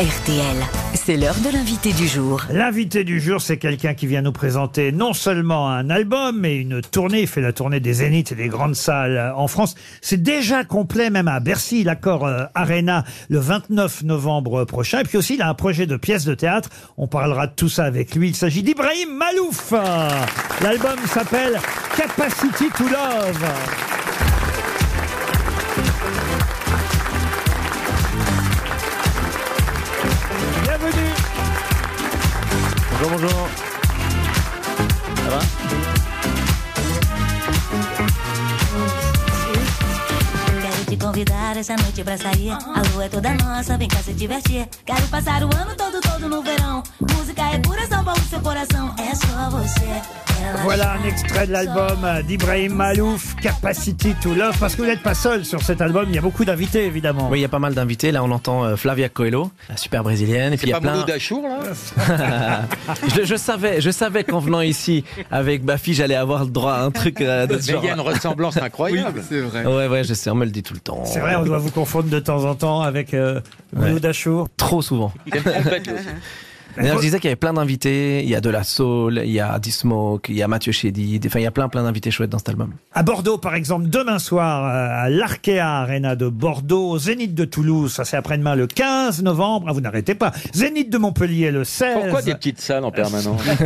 RTL, c'est l'heure de l'invité du jour. L'invité du jour, c'est quelqu'un qui vient nous présenter non seulement un album, mais une tournée. Il fait la tournée des Zéniths et des grandes salles en France. C'est déjà complet, même à Bercy, l'accord euh, Arena, le 29 novembre prochain. Et puis aussi, il a un projet de pièce de théâtre. On parlera de tout ça avec lui. Il s'agit d'Ibrahim Malouf. L'album s'appelle Capacity to Love. Bonjour, bonjour. Essa noite pra sair. A lua é toda nossa, vem cá se divertir. Quero passar o ano todo, todo no verão. Música é pura, São Paulo, seu coração. É só você. Ela Voilà un extrait de l'album d'Ibrahim Malouf, Capacity to Love, parce que vous n'êtes pas seul sur cet album, il y a beaucoup d'invités évidemment. Oui, il y a pas mal d'invités. Là, on entend euh, Flavia Coelho, la super brésilienne. Et puis il y a Pas plein. Mouloud Achour, là je, je savais, je savais qu'en venant ici avec ma fille, j'allais avoir le droit à un truc euh, de ce Mais genre. il y a une ressemblance incroyable. c'est vrai. Ouais, ouais, je sais, on me le dit tout le temps. C'est vrai, on doit vous confondre de temps en temps avec euh, Mouloud Achour. Trop souvent. D'ailleurs, je disais qu'il y avait plein d'invités. Il y a de la soul, il y a D-Smoke, il y a Mathieu Chédid. Enfin, il y a plein, plein d'invités chouettes dans cet album. À Bordeaux, par exemple, demain soir, euh, à l'Arkea Arena de Bordeaux, au Zénith de Toulouse, ça c'est après-demain le 15 novembre, ah, vous n'arrêtez pas, Zénith de Montpellier le 16. Pourquoi des petites salles en permanence?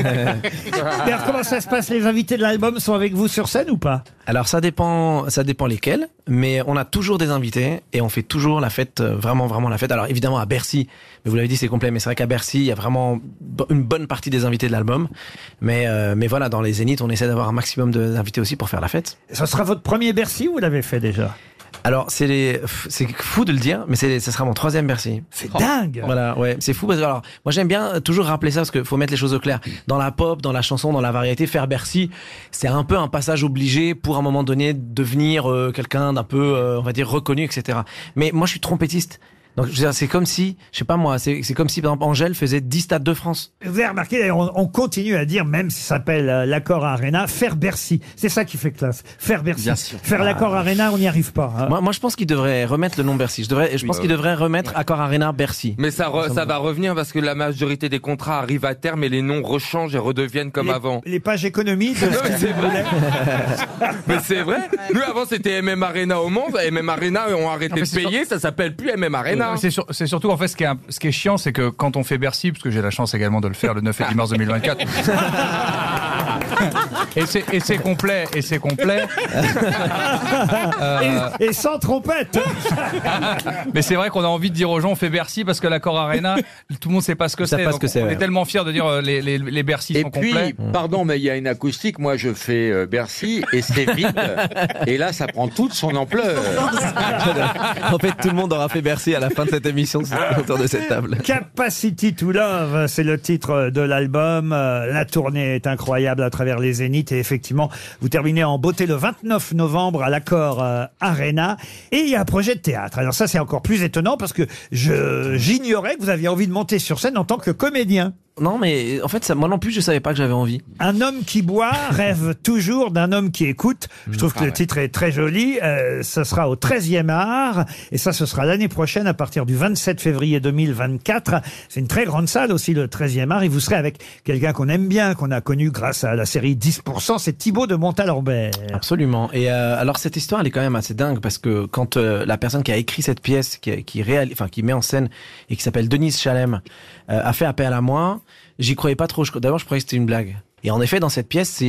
D'ailleurs, comment ça se passe? Les invités de l'album sont avec vous sur scène ou pas? Alors ça dépend, ça dépend lesquels, mais on a toujours des invités et on fait toujours la fête, euh, vraiment vraiment la fête. Alors évidemment à Bercy, mais vous l'avez dit c'est complet, mais c'est vrai qu'à Bercy il y a vraiment une bonne partie des invités de l'album, mais euh, mais voilà dans les Zéniths on essaie d'avoir un maximum d'invités aussi pour faire la fête. Ce sera votre premier Bercy ou vous l'avez fait déjà? Alors c'est les, c'est fou de le dire, mais c'est, ce sera mon troisième Bercy. C'est dingue Voilà, ouais, c'est fou parce que alors moi j'aime bien toujours rappeler ça parce qu'il faut mettre les choses au clair. Dans la pop, dans la chanson, dans la variété, faire Bercy, c'est un peu un passage obligé pour à un moment donné devenir euh, quelqu'un d'un peu, euh, on va dire reconnu, etc. Mais moi je suis trompettiste. Donc je veux dire, c'est comme si, je sais pas moi, c'est, comme si par exemple Angèle faisait 10 stades de France. Vous avez remarqué, d'ailleurs, on, on continue à dire, même si ça s'appelle euh, l'accord Arena, faire Bercy. C'est ça qui fait classe. Faire Bercy. Bien sûr. Faire l'accord Arena, on n'y arrive pas. hein. Moi, moi je pense qu'il devrait remettre le nom Bercy. Je devrais, je pense qu'il devrait remettre Accor Arena Bercy. Mais ça, re- ça va revenir parce que la majorité des contrats arrivent à terme et les noms rechangent et redeviennent comme les, avant. les pages économie de Non, mais c'est vrai. Boulet. Mais c'est vrai. Nous avant c'était MM Arena au monde, MM Arena ont arrêté mais de payer, ça s'appelle plus MM Arena. Non, C'est sur- c'est surtout en fait ce qui est, un- ce qui est chiant, c'est que quand on fait Bercy, parce que j'ai la chance également de le faire le 9 et 10 mars 2024. et c'est et c'est complet et c'est complet. Euh, Et, et sans trompette. mais c'est vrai qu'on a envie de dire aux gens on fait Bercy parce que l'accord Arena, tout le monde sait pas ce que savent c'est. pas Donc ce que c'est, On ouais. est tellement fiers de dire euh, les, les, les Bercy Et sont puis, complets. pardon, mais il y a une acoustique. Moi, je fais euh, Bercy et c'est vide. et là, ça prend toute son ampleur. en fait, tout le monde aura fait Bercy à la fin de cette émission autour de cette table. Capacity to Love, c'est le titre de l'album. Euh, La tournée est incroyable à travers les zéniths et effectivement, vous terminez en beauté le 29 novembre à l'accord euh, Arena et il y a un projet de théâtre. Alors ça, c'est encore plus étonnant parce que je j'ignorais que vous aviez envie de monter sur scène en tant que comédien. Non, mais en fait, ça, moi non plus, je savais pas que j'avais envie. Un homme qui boit rêve toujours d'un homme qui écoute. Je trouve que le titre est très joli. Euh, ça sera au 13e art. Et ça, ce sera l'année prochaine à partir du 27 février 2024. C'est une très grande salle aussi, le 13e art. Et vous serez avec quelqu'un qu'on aime bien, qu'on a connu grâce à la série 10%. C'est Thibaut de Montalembert. Absolument. Et euh, alors cette histoire, elle est quand même assez dingue parce que quand euh, la personne qui a écrit cette pièce, qui, qui enfin qui met en scène et qui s'appelle Denise Chalem, euh, a fait appel à moi, j'y croyais pas trop. D'abord, je croyais que c'était une blague. Et en effet, dans cette pièce,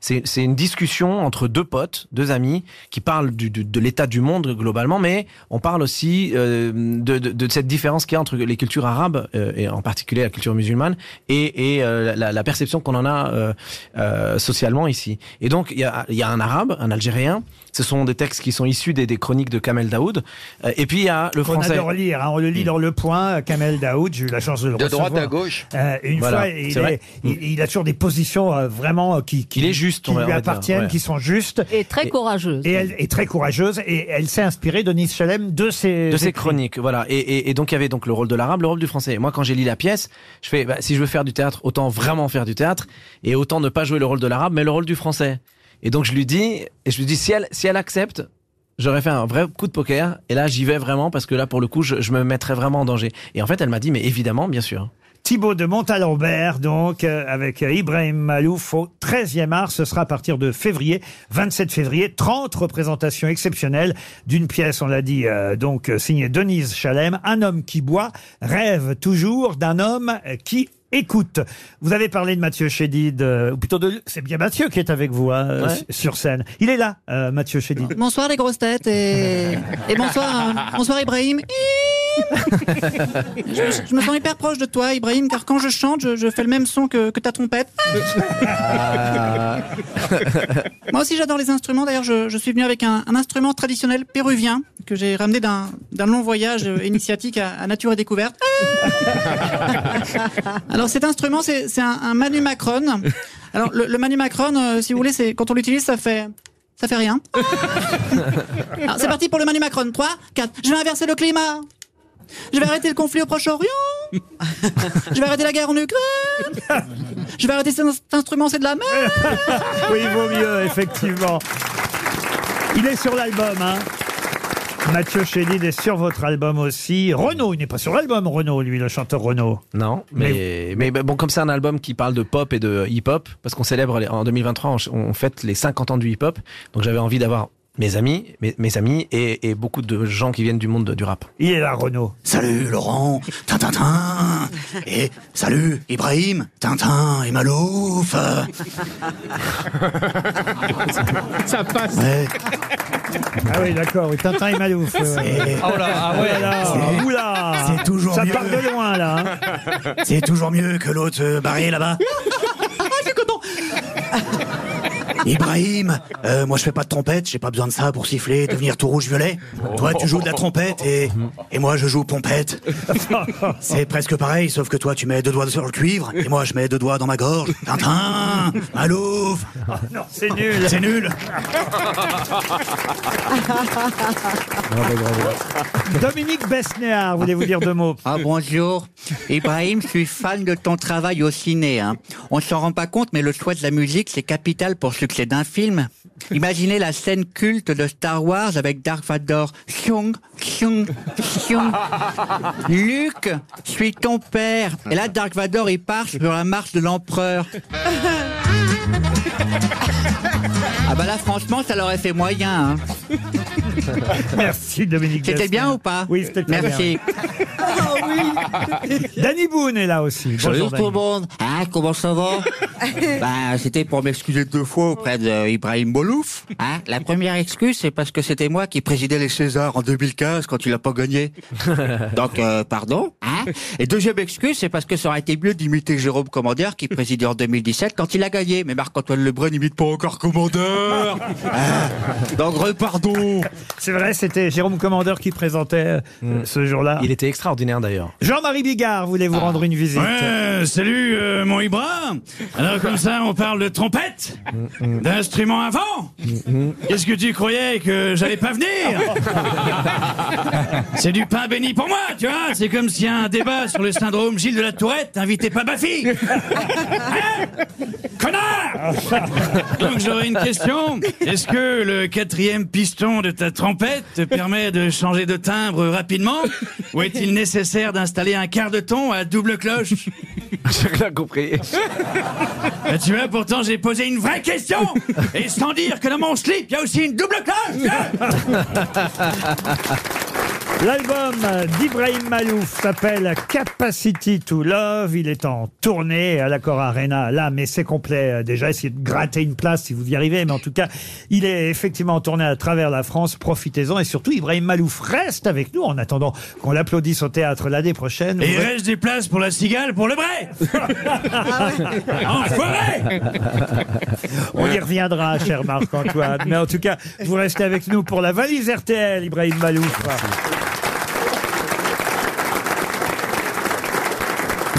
c'est une discussion entre deux potes, deux amis, qui parlent du, du- de l'état du monde globalement, mais on parle aussi euh, de, de, de cette différence qu'il y a entre les cultures arabes euh, et en particulier la culture musulmane et, et euh, la, la perception qu'on en a euh, euh, socialement ici. Et donc il y a, il y a un arabe, un algérien. Ce sont des textes qui sont issus des, des chroniques de Kamel Daoud. Euh, et puis il y a le On français. adore lire. hein. On le lit dans Le Point. Kamel Daoud, j'ai eu la chance de le De recevoir. droite à gauche. Euh, une Voilà, fois, est- il, il a toujours des positions euh, vraiment euh, qui, qui, Il est juste, qui on va- lui on va dire, appartiennent, ouais. qui sont justes. Et très courageuse. Et elle est très courageuse et elle s'est inspirée de Nice Chalem de ses de ses chroniques, voilà. Et, et, et donc il y avait donc le rôle de l'arabe, le rôle du français. Et moi, quand j'ai lu la pièce, je fais, bah, si je veux faire du théâtre, autant vraiment faire du théâtre, et autant ne pas jouer le rôle de l'arabe, mais le rôle du français. Et donc je lui dis, et je lui dis, si elle, si elle accepte, J'aurais fait un vrai coup de poker et là j'y vais vraiment parce que là pour le coup je, je me mettrais vraiment en danger. Et en fait elle m'a dit mais évidemment bien sûr. Thibaut de Montalembert, donc, euh, avec euh, Ibrahim Malouf au 13e art. Ce sera à partir de février, 27 février, 30 représentations exceptionnelles d'une pièce, on l'a dit, euh, donc, signée Denise Chalem. Un homme qui boit rêve toujours d'un homme qui écoute. Vous avez parlé de Mathieu Chédid, euh, ou plutôt de... C'est bien Mathieu qui est avec vous, hein, Ouais. sur scène. Il est là, euh, Mathieu Chédid. Bonsoir les grosses têtes et, et bonsoir, euh, bonsoir Ibrahim. Je, me- je me sens hyper proche de toi Ibrahim car quand je chante je, je fais le même son que, que ta trompette. Moi aussi j'adore les instruments d'ailleurs je, je suis venu avec un, un instrument traditionnel péruvien que j'ai ramené d'un long voyage initiatique à, à Nature et Découverte. Alors cet instrument c'est un, un Manu Macron. Alors le, le Manu Macron euh, si vous voulez c'est quand on l'utilise ça fait ça fait rien. C'est parti pour le Manu Macron. 3, 4. Je vais inverser le climat. Je vais arrêter le conflit au Proche-Orient. Je vais arrêter la guerre en Ukraine. Je vais arrêter cet instrument, c'est de la merde. oui, il vaut mieux, effectivement. Il est sur l'album, hein. Mathieu Chédid est sur votre album aussi. Renaud, il n'est pas sur l'album, Renaud, lui, le chanteur Renaud. Non, mais, mais, bon, comme c'est un album qui parle de pop et de hip-hop, parce qu'on célèbre en 2023, on, on fête les 50 ans du hip-hop, donc j'avais envie d'avoir mes amis, mes, mes amis et, et beaucoup de gens qui viennent du monde du rap. Il est là, Renaud. Salut Laurent, Tintintin Et salut Ibrahim, Tintin et Malouf Ça passe. Ouais, Ah oui, d'accord, Tintin et Malouf. c'est- Oh là, ah ouais. voilà. C'est- Oula c'est toujours Ça mieux. part de loin, là. hein. c'est toujours mieux que l'autre euh, barré là-bas. Ibrahim, euh, moi je fais pas de trompette, j'ai pas besoin de ça pour siffler, devenir tout rouge-violet. Toi tu joues de la trompette et, et moi je joue pompette. C'est presque pareil, sauf que toi tu mets deux doigts sur le cuivre et moi je mets deux doigts dans ma gorge. Tintin, Malouf, Non, c'est nul. c'est nul. Dominique Besnéard, voulez-vous dire deux mots? Ah bonjour. Ibrahim, je suis fan de ton travail au ciné. Hein. On s'en rend pas compte, mais le choix de la musique, c'est capital pour le succès d'un film. Imaginez la scène culte de Star Wars avec Dark Vador. Xiong, xiong, xiong. Luke, suis ton père. Et là, Dark Vador, il part sur la marche de l'empereur. Ah bah là, franchement, ça l'aurait fait moyen. Hein. Merci, Dominique C'était Besnéard. bien ou pas Oui, c'était très Merci. Danny Boone est là aussi. Bonjour, tout le monde. Hein, comment ça va Ben, c'était pour m'excuser deux fois auprès d'Ibrahim Bolouf. Hein, la première excuse, c'est parce que c'était moi qui présidais les Césars en 2015 quand il a pas gagné. Donc, euh, pardon. Hein Et deuxième excuse, c'est parce que ça aurait été mieux d'imiter Jérôme Commandeur qui présidait en 2017 quand il a gagné. Mais Marc-Antoine Lebrun n'imite pas encore Commandeur. Hein Donc, repardon. C'est vrai, c'était Jérôme Commandeur qui présentait euh, ce jour-là. Il était extraordinaire d'ailleurs. Jean-Marie Bigard voulait vous rendre une visite. Ouais, salut euh, mon Ibra. Alors comme ça, on parle de trompette, d'instruments à vent. Qu'est-ce que tu croyais que j'allais pas venir C'est du pain béni pour moi, tu vois. C'est comme s'il y a un débat sur le syndrome Gilles de la Tourette, t'invitais pas ma fille. Hein Connard Donc j'aurais une question. Est-ce que le quatrième piston de ta trompette te permet de changer de timbre rapidement Ou est-il nécessaire d'installer un quart de ton à double cloche? J'ai rien compris. Bah, tu vois, pourtant j'ai posé une vraie question Et sans dire que dans mon slip, il y a aussi une double cloche L'album d'Ibrahim Malouf s'appelle Capacity to Love. Il est en tournée à l'Accor Arena là, mais c'est complet euh, déjà. Essayez de gratter une place si vous y arrivez. Mais en tout cas, il est effectivement en tournée à travers la France. Profitez-en. Et surtout, Ibrahim Malouf reste avec nous en attendant qu'on l'applaudisse au théâtre l'année prochaine. Et il reste des places pour la cigale pour le vrai Enfoiré On y reviendra, cher Marc-Antoine. Mais en tout cas, vous restez avec nous pour la valise RTL, Ibrahim Malouf.